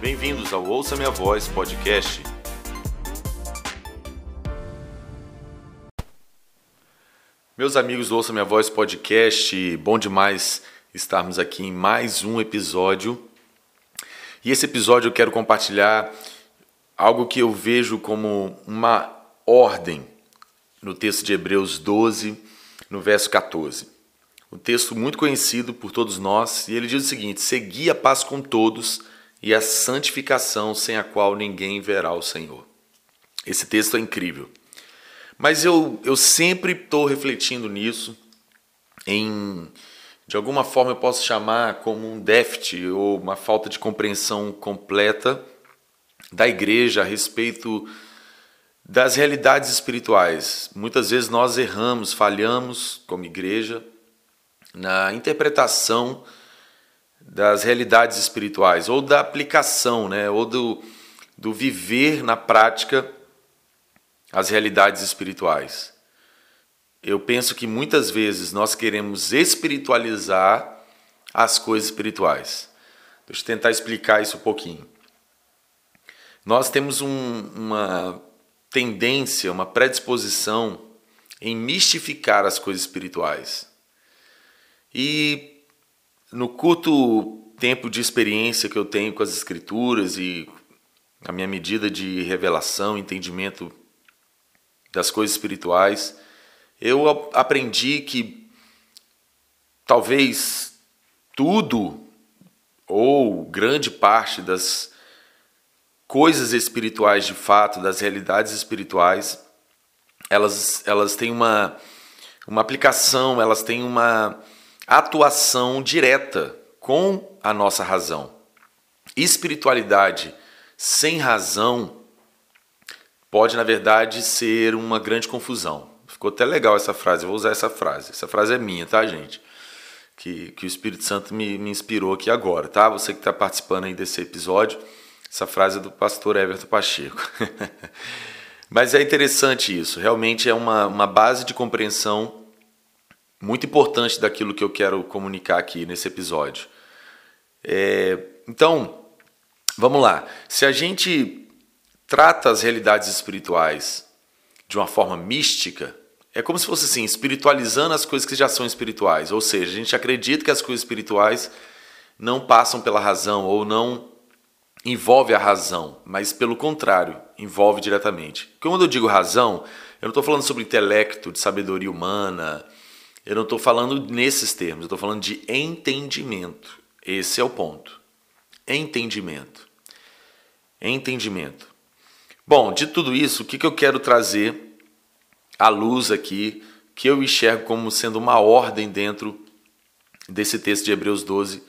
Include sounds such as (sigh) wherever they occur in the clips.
Bem-vindos ao Ouça Minha Voz podcast. Meus amigos do Ouça Minha Voz podcast, bom demais estarmos aqui em mais um episódio. E esse episódio eu quero compartilhar algo que eu vejo como uma ordem no texto de Hebreus 12, no verso 14. Um texto muito conhecido por todos nós, e ele diz o seguinte: Segui a paz com todos e a santificação, sem a qual ninguém verá o Senhor. Esse texto é incrível. Mas eu, eu sempre estou refletindo nisso, em de alguma forma eu posso chamar como um déficit ou uma falta de compreensão completa da igreja a respeito das realidades espirituais. Muitas vezes nós erramos, falhamos como igreja na interpretação das realidades espirituais ou da aplicação, né, ou do, do viver na prática as realidades espirituais. Eu penso que muitas vezes nós queremos espiritualizar as coisas espirituais. Deixa eu tentar explicar isso um pouquinho. Nós temos um, uma tendência, uma predisposição em mistificar as coisas espirituais. E no curto tempo de experiência que eu tenho com as escrituras e a minha medida de revelação, entendimento das coisas espirituais, eu aprendi que talvez tudo ou grande parte das coisas espirituais de fato, das realidades espirituais, elas, elas têm uma, uma aplicação, elas têm uma atuação direta com a nossa razão. Espiritualidade sem razão pode, na verdade, ser uma grande confusão. Ficou até legal essa frase, eu vou usar essa frase. Essa frase é minha, tá, gente? Que, que o Espírito Santo me, me inspirou aqui agora, tá? Você que está participando aí desse episódio, essa frase é do pastor Everton Pacheco. (laughs) Mas é interessante isso, realmente é uma, uma base de compreensão muito importante daquilo que eu quero comunicar aqui nesse episódio. É, então, vamos lá. Se a gente trata as realidades espirituais de uma forma mística, é como se fosse assim, espiritualizando as coisas que já são espirituais. Ou seja, a gente acredita que as coisas espirituais não passam pela razão ou não envolve a razão, mas pelo contrário, envolve diretamente. Quando eu digo razão, eu não estou falando sobre intelecto, de sabedoria humana, eu não estou falando nesses termos, eu estou falando de entendimento. Esse é o ponto. Entendimento. Entendimento. Bom, de tudo isso, o que, que eu quero trazer à luz aqui, que eu enxergo como sendo uma ordem dentro desse texto de Hebreus 12,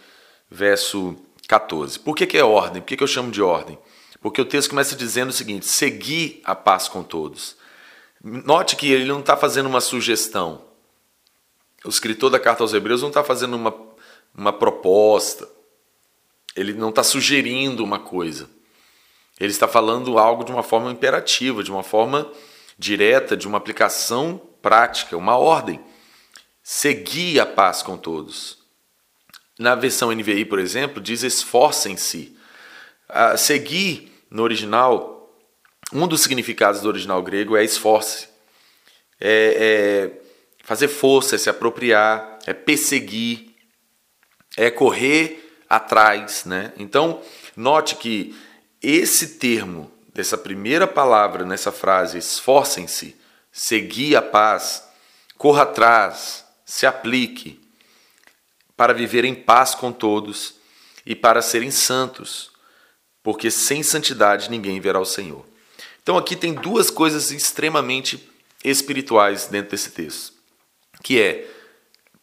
verso 14. Por que, que é ordem? Por que, que eu chamo de ordem? Porque o texto começa dizendo o seguinte: seguir a paz com todos. Note que ele não está fazendo uma sugestão. O escritor da carta aos Hebreus não está fazendo uma, uma proposta. Ele não está sugerindo uma coisa. Ele está falando algo de uma forma imperativa, de uma forma direta, de uma aplicação prática, uma ordem. Seguir a paz com todos. Na versão NVI, por exemplo, diz esforcem-se. Uh, seguir no original, um dos significados do original grego é esforce. É, é fazer força, é se apropriar, é perseguir, é correr atrás. Né? Então, note que esse termo, dessa primeira palavra nessa frase, esforcem-se, seguir a paz, corra atrás, se aplique para viver em paz com todos e para serem santos, porque sem santidade ninguém verá o Senhor. Então aqui tem duas coisas extremamente espirituais dentro desse texto, que é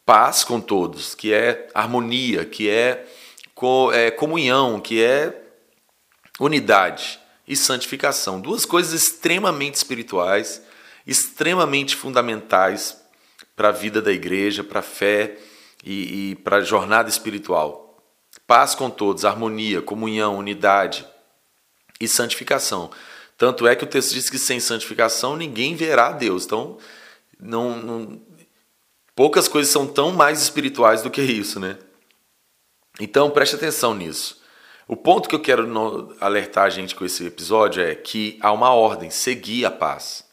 paz com todos, que é harmonia, que é, é comunhão, que é unidade e santificação. Duas coisas extremamente espirituais, extremamente fundamentais para a vida da igreja, para a fé e, e para a jornada espiritual. Paz com todos, harmonia, comunhão, unidade e santificação. Tanto é que o texto diz que sem santificação ninguém verá a Deus. Então, não, não, poucas coisas são tão mais espirituais do que isso, né? Então, preste atenção nisso. O ponto que eu quero alertar a gente com esse episódio é que há uma ordem: seguir a paz.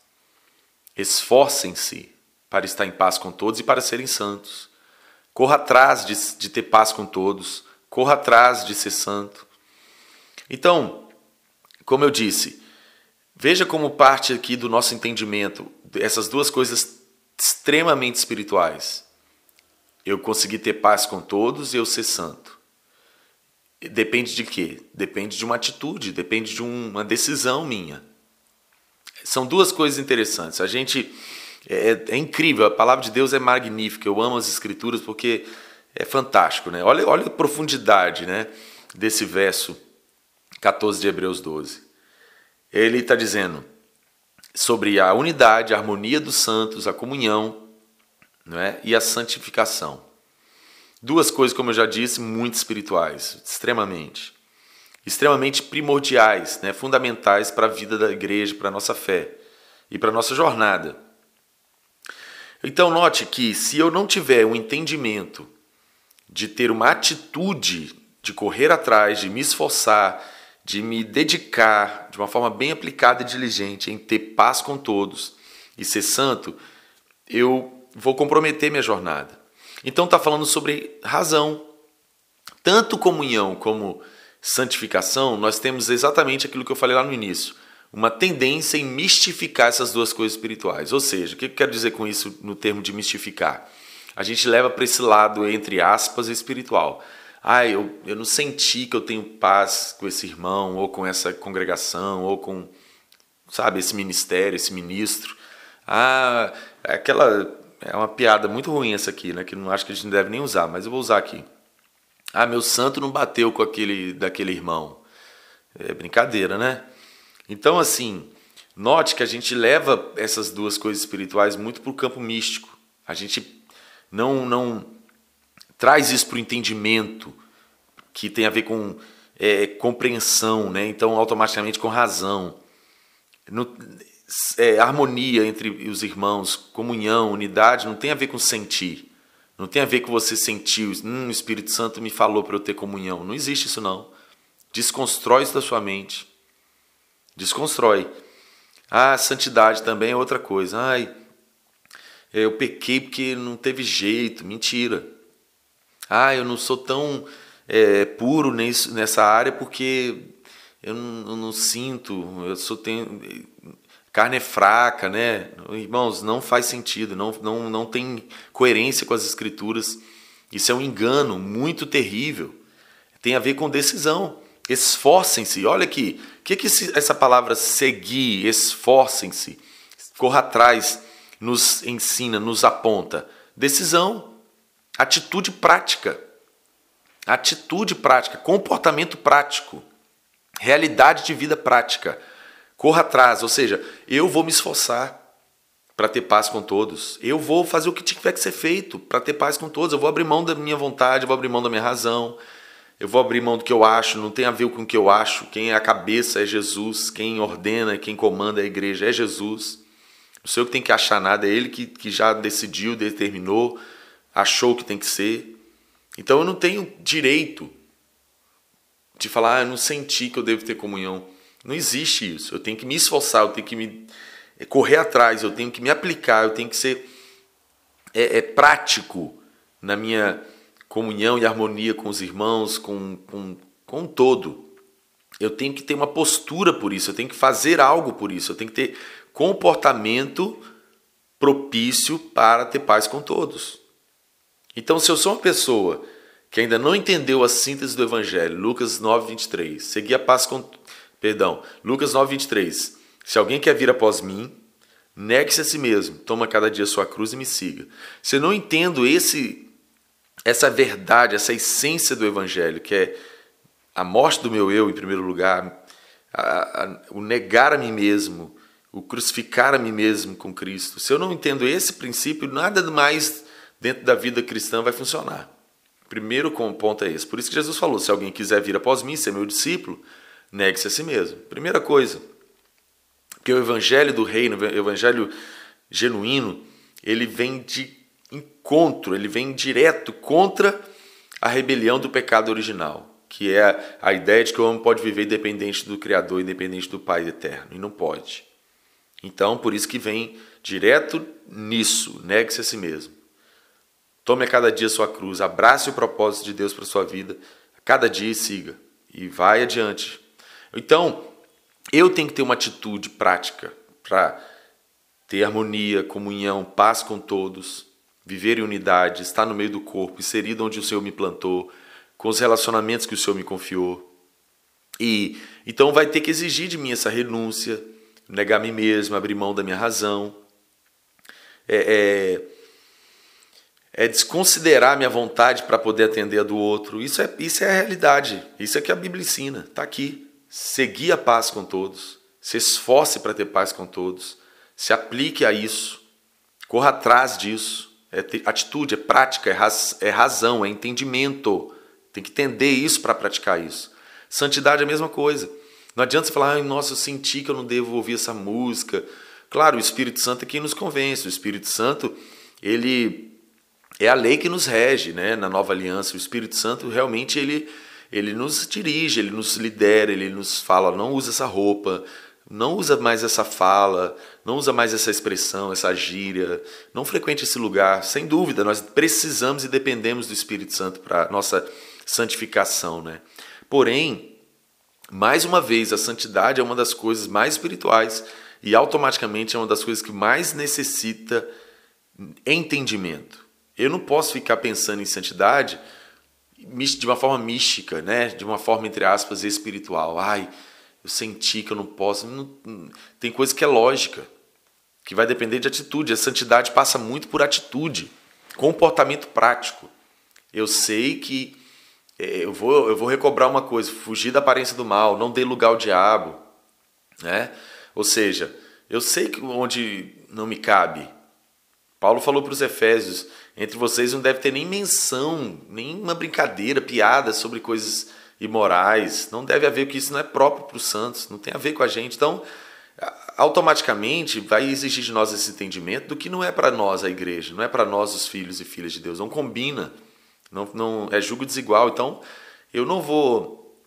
Esforcem-se para estar em paz com todos e para serem santos. Corra atrás de, de ter paz com todos, corra atrás de ser santo. Então, como eu disse, veja como parte aqui do nosso entendimento essas duas coisas extremamente espirituais. Eu conseguir ter paz com todos e eu ser santo. Depende de quê? Depende de uma atitude, depende de uma decisão minha. São duas coisas interessantes. A gente é, é, incrível, a palavra de Deus é magnífica. Eu amo as escrituras porque é fantástico, né? Olha, olha a profundidade, né, desse verso 14 de Hebreus 12. Ele está dizendo sobre a unidade, a harmonia dos santos, a comunhão, não é? E a santificação. Duas coisas, como eu já disse, muito espirituais, extremamente. Extremamente primordiais, né? fundamentais para a vida da igreja, para a nossa fé e para a nossa jornada. Então, note que se eu não tiver um entendimento de ter uma atitude de correr atrás, de me esforçar, de me dedicar de uma forma bem aplicada e diligente em ter paz com todos e ser santo, eu vou comprometer minha jornada. Então está falando sobre razão. Tanto comunhão como santificação, nós temos exatamente aquilo que eu falei lá no início, uma tendência em mistificar essas duas coisas espirituais. Ou seja, o que eu quero dizer com isso no termo de mistificar? A gente leva para esse lado, entre aspas, espiritual. Ah, eu, eu não senti que eu tenho paz com esse irmão, ou com essa congregação, ou com, sabe, esse ministério, esse ministro. Ah, aquela é uma piada muito ruim essa aqui, né? Que não acho que a gente deve nem usar, mas eu vou usar aqui. Ah, meu santo não bateu com aquele daquele irmão. É brincadeira, né? Então, assim, note que a gente leva essas duas coisas espirituais muito para o campo místico. A gente não não traz isso para o entendimento, que tem a ver com é, compreensão, né? Então, automaticamente com razão. No, é, harmonia entre os irmãos, comunhão, unidade, não tem a ver com sentir. Não tem a ver com você sentir, hum, o Espírito Santo me falou para eu ter comunhão. Não existe isso não. Desconstrói isso da sua mente. Desconstrói. Ah, santidade também é outra coisa. Ai, eu pequei porque não teve jeito. Mentira. Ah, eu não sou tão é, puro nessa área porque eu não, eu não sinto, eu só tenho carne é fraca, né? Irmãos, não faz sentido, não, não, não tem coerência com as escrituras. Isso é um engano muito terrível. Tem a ver com decisão. Esforcem-se. Olha aqui, o que, que essa palavra seguir, esforcem-se, corra atrás, nos ensina, nos aponta? Decisão, atitude prática. Atitude prática, comportamento prático, realidade de vida prática. Corra atrás, ou seja, eu vou me esforçar para ter paz com todos. Eu vou fazer o que tiver que ser feito para ter paz com todos. Eu vou abrir mão da minha vontade, eu vou abrir mão da minha razão. Eu vou abrir mão do que eu acho, não tem a ver com o que eu acho. Quem é a cabeça é Jesus, quem ordena, quem comanda a igreja é Jesus. Não sei o que tem que achar nada, é ele que, que já decidiu, determinou, achou que tem que ser. Então eu não tenho direito de falar, ah, eu não senti que eu devo ter comunhão. Não existe isso. Eu tenho que me esforçar, eu tenho que me é, correr atrás, eu tenho que me aplicar, eu tenho que ser é, é prático na minha comunhão e harmonia com os irmãos, com, com, com todo. Eu tenho que ter uma postura por isso, eu tenho que fazer algo por isso, eu tenho que ter comportamento propício para ter paz com todos. Então, se eu sou uma pessoa que ainda não entendeu a síntese do Evangelho, Lucas 9, 23, seguir a paz com Perdão, Lucas 9, 23. Se alguém quer vir após mim, negue-se a si mesmo, toma cada dia sua cruz e me siga. Se eu não entendo esse, essa verdade, essa essência do Evangelho, que é a morte do meu eu em primeiro lugar, a, a, o negar a mim mesmo, o crucificar a mim mesmo com Cristo. Se eu não entendo esse princípio, nada mais dentro da vida cristã vai funcionar. Primeiro ponto é esse. Por isso que Jesus falou: se alguém quiser vir após mim, ser meu discípulo, Negue-se a si mesmo. Primeira coisa, porque o evangelho do reino, o evangelho genuíno, ele vem de encontro, ele vem direto contra a rebelião do pecado original. que é a ideia de que o homem pode viver independente do Criador, independente do Pai eterno, e não pode. Então, por isso que vem direto nisso, negue-se a si mesmo. Tome a cada dia sua cruz, abrace o propósito de Deus para sua vida, cada dia e siga, e vai adiante. Então, eu tenho que ter uma atitude prática para ter harmonia, comunhão, paz com todos, viver em unidade, estar no meio do corpo, inserido onde o Senhor me plantou, com os relacionamentos que o Senhor me confiou. E então vai ter que exigir de mim essa renúncia, negar a mim mesmo, abrir mão da minha razão. É, é, é desconsiderar minha vontade para poder atender a do outro. Isso é, isso é a realidade. Isso é que a Bíblia ensina. Está aqui. Seguir a paz com todos. Se esforce para ter paz com todos. Se aplique a isso. Corra atrás disso. É atitude, é prática, é, raz, é razão, é entendimento. Tem que entender isso para praticar isso. Santidade é a mesma coisa. Não adianta você falar, nossa, eu senti que eu não devo ouvir essa música. Claro, o Espírito Santo é quem nos convence. O Espírito Santo, ele é a lei que nos rege, né? Na nova aliança, o Espírito Santo realmente ele ele nos dirige, ele nos lidera, ele nos fala, não usa essa roupa, não usa mais essa fala, não usa mais essa expressão, essa gíria, não frequente esse lugar. Sem dúvida, nós precisamos e dependemos do Espírito Santo para nossa santificação, né? Porém, mais uma vez, a santidade é uma das coisas mais espirituais e automaticamente é uma das coisas que mais necessita entendimento. Eu não posso ficar pensando em santidade de uma forma mística, né? De uma forma entre aspas espiritual. Ai, eu senti que eu não posso. Não, tem coisa que é lógica, que vai depender de atitude. A santidade passa muito por atitude, comportamento prático. Eu sei que é, eu vou, eu vou recobrar uma coisa, fugir da aparência do mal, não dê lugar ao diabo, né? Ou seja, eu sei que onde não me cabe. Paulo falou para os Efésios: entre vocês não deve ter nem menção, nem uma brincadeira, piada sobre coisas imorais. Não deve haver, porque isso não é próprio para os santos, não tem a ver com a gente. Então, automaticamente vai exigir de nós esse entendimento do que não é para nós a igreja, não é para nós os filhos e filhas de Deus, não combina. Não, não é julgo desigual. Então, eu não vou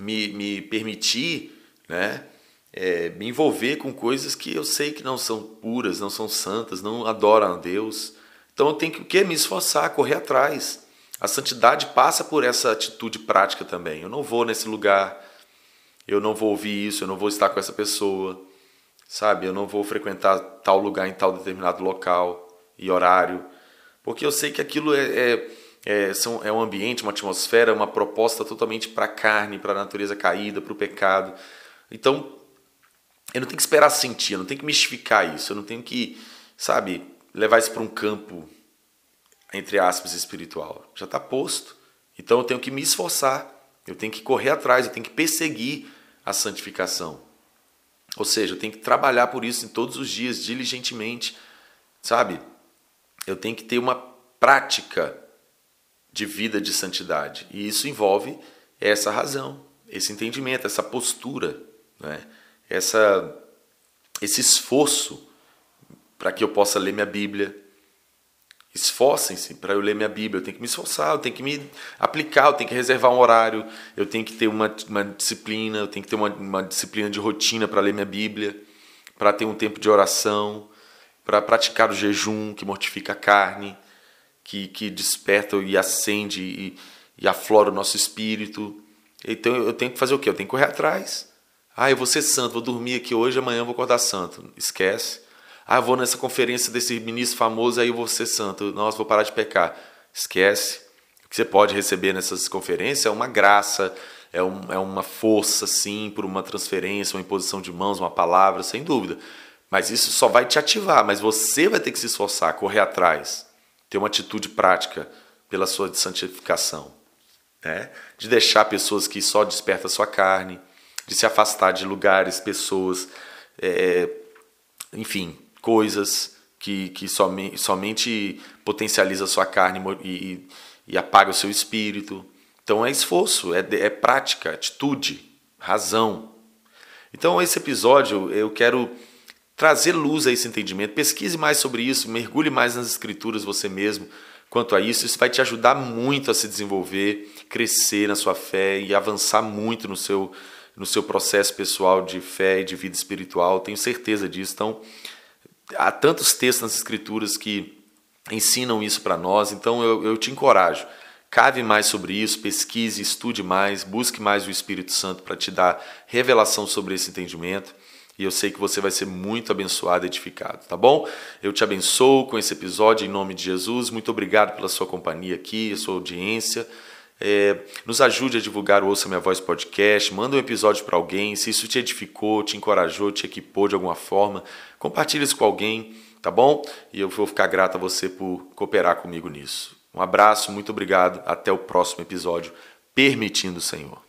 me, me permitir, né, é, me envolver com coisas que eu sei que não são puras, não são santas, não adoram a Deus. Então, eu tenho que o quê? me esforçar, correr atrás. A santidade passa por essa atitude prática também. Eu não vou nesse lugar, eu não vou ouvir isso, eu não vou estar com essa pessoa, sabe? Eu não vou frequentar tal lugar em tal determinado local e horário, porque eu sei que aquilo é, é é, são, é um ambiente, uma atmosfera, uma proposta totalmente para a carne, para a natureza caída, para o pecado. Então, eu não tenho que esperar sentir, eu não tenho que mistificar isso, eu não tenho que, sabe, levar isso para um campo, entre aspas, espiritual. Já está posto. Então, eu tenho que me esforçar, eu tenho que correr atrás, eu tenho que perseguir a santificação. Ou seja, eu tenho que trabalhar por isso em todos os dias, diligentemente, sabe? Eu tenho que ter uma prática de vida de santidade. E isso envolve essa razão, esse entendimento, essa postura, né? Essa, esse esforço para que eu possa ler minha Bíblia. Esforcem-se para eu ler minha Bíblia. Eu tenho que me esforçar, eu tenho que me aplicar, eu tenho que reservar um horário, eu tenho que ter uma, uma disciplina, eu tenho que ter uma, uma disciplina de rotina para ler minha Bíblia, para ter um tempo de oração, para praticar o jejum que mortifica a carne que, que desperta e acende e, e aflora o nosso espírito. Então eu tenho que fazer o quê? Eu tenho que correr atrás. Ah, eu vou ser santo, vou dormir aqui hoje, amanhã eu vou acordar santo. Esquece. Ah, eu vou nessa conferência desse ministro famoso, aí eu vou ser santo. Nossa, vou parar de pecar. Esquece. O que você pode receber nessas conferências é uma graça, é, um, é uma força, sim, por uma transferência, uma imposição de mãos, uma palavra, sem dúvida. Mas isso só vai te ativar, mas você vai ter que se esforçar, correr atrás ter uma atitude prática pela sua santificação, né? de deixar pessoas que só despertam a sua carne, de se afastar de lugares, pessoas, é, enfim, coisas que, que somente, potencializa a sua carne e, e, e apaga o seu espírito. Então é esforço, é, é prática, atitude, razão. Então esse episódio eu quero trazer luz a esse entendimento. Pesquise mais sobre isso, mergulhe mais nas escrituras você mesmo quanto a isso. Isso vai te ajudar muito a se desenvolver crescer na sua fé e avançar muito no seu, no seu processo pessoal de fé e de vida espiritual. Tenho certeza disso. Então, há tantos textos nas Escrituras que ensinam isso para nós, então eu, eu te encorajo. Cave mais sobre isso, pesquise, estude mais, busque mais o Espírito Santo para te dar revelação sobre esse entendimento. E eu sei que você vai ser muito abençoado e edificado, tá bom? Eu te abençoo com esse episódio em nome de Jesus. Muito obrigado pela sua companhia aqui, a sua audiência. É, nos ajude a divulgar o Ouça Minha Voz podcast, manda um episódio para alguém. Se isso te edificou, te encorajou, te equipou de alguma forma, compartilhe isso com alguém, tá bom? E eu vou ficar grato a você por cooperar comigo nisso. Um abraço, muito obrigado. Até o próximo episódio, permitindo o Senhor.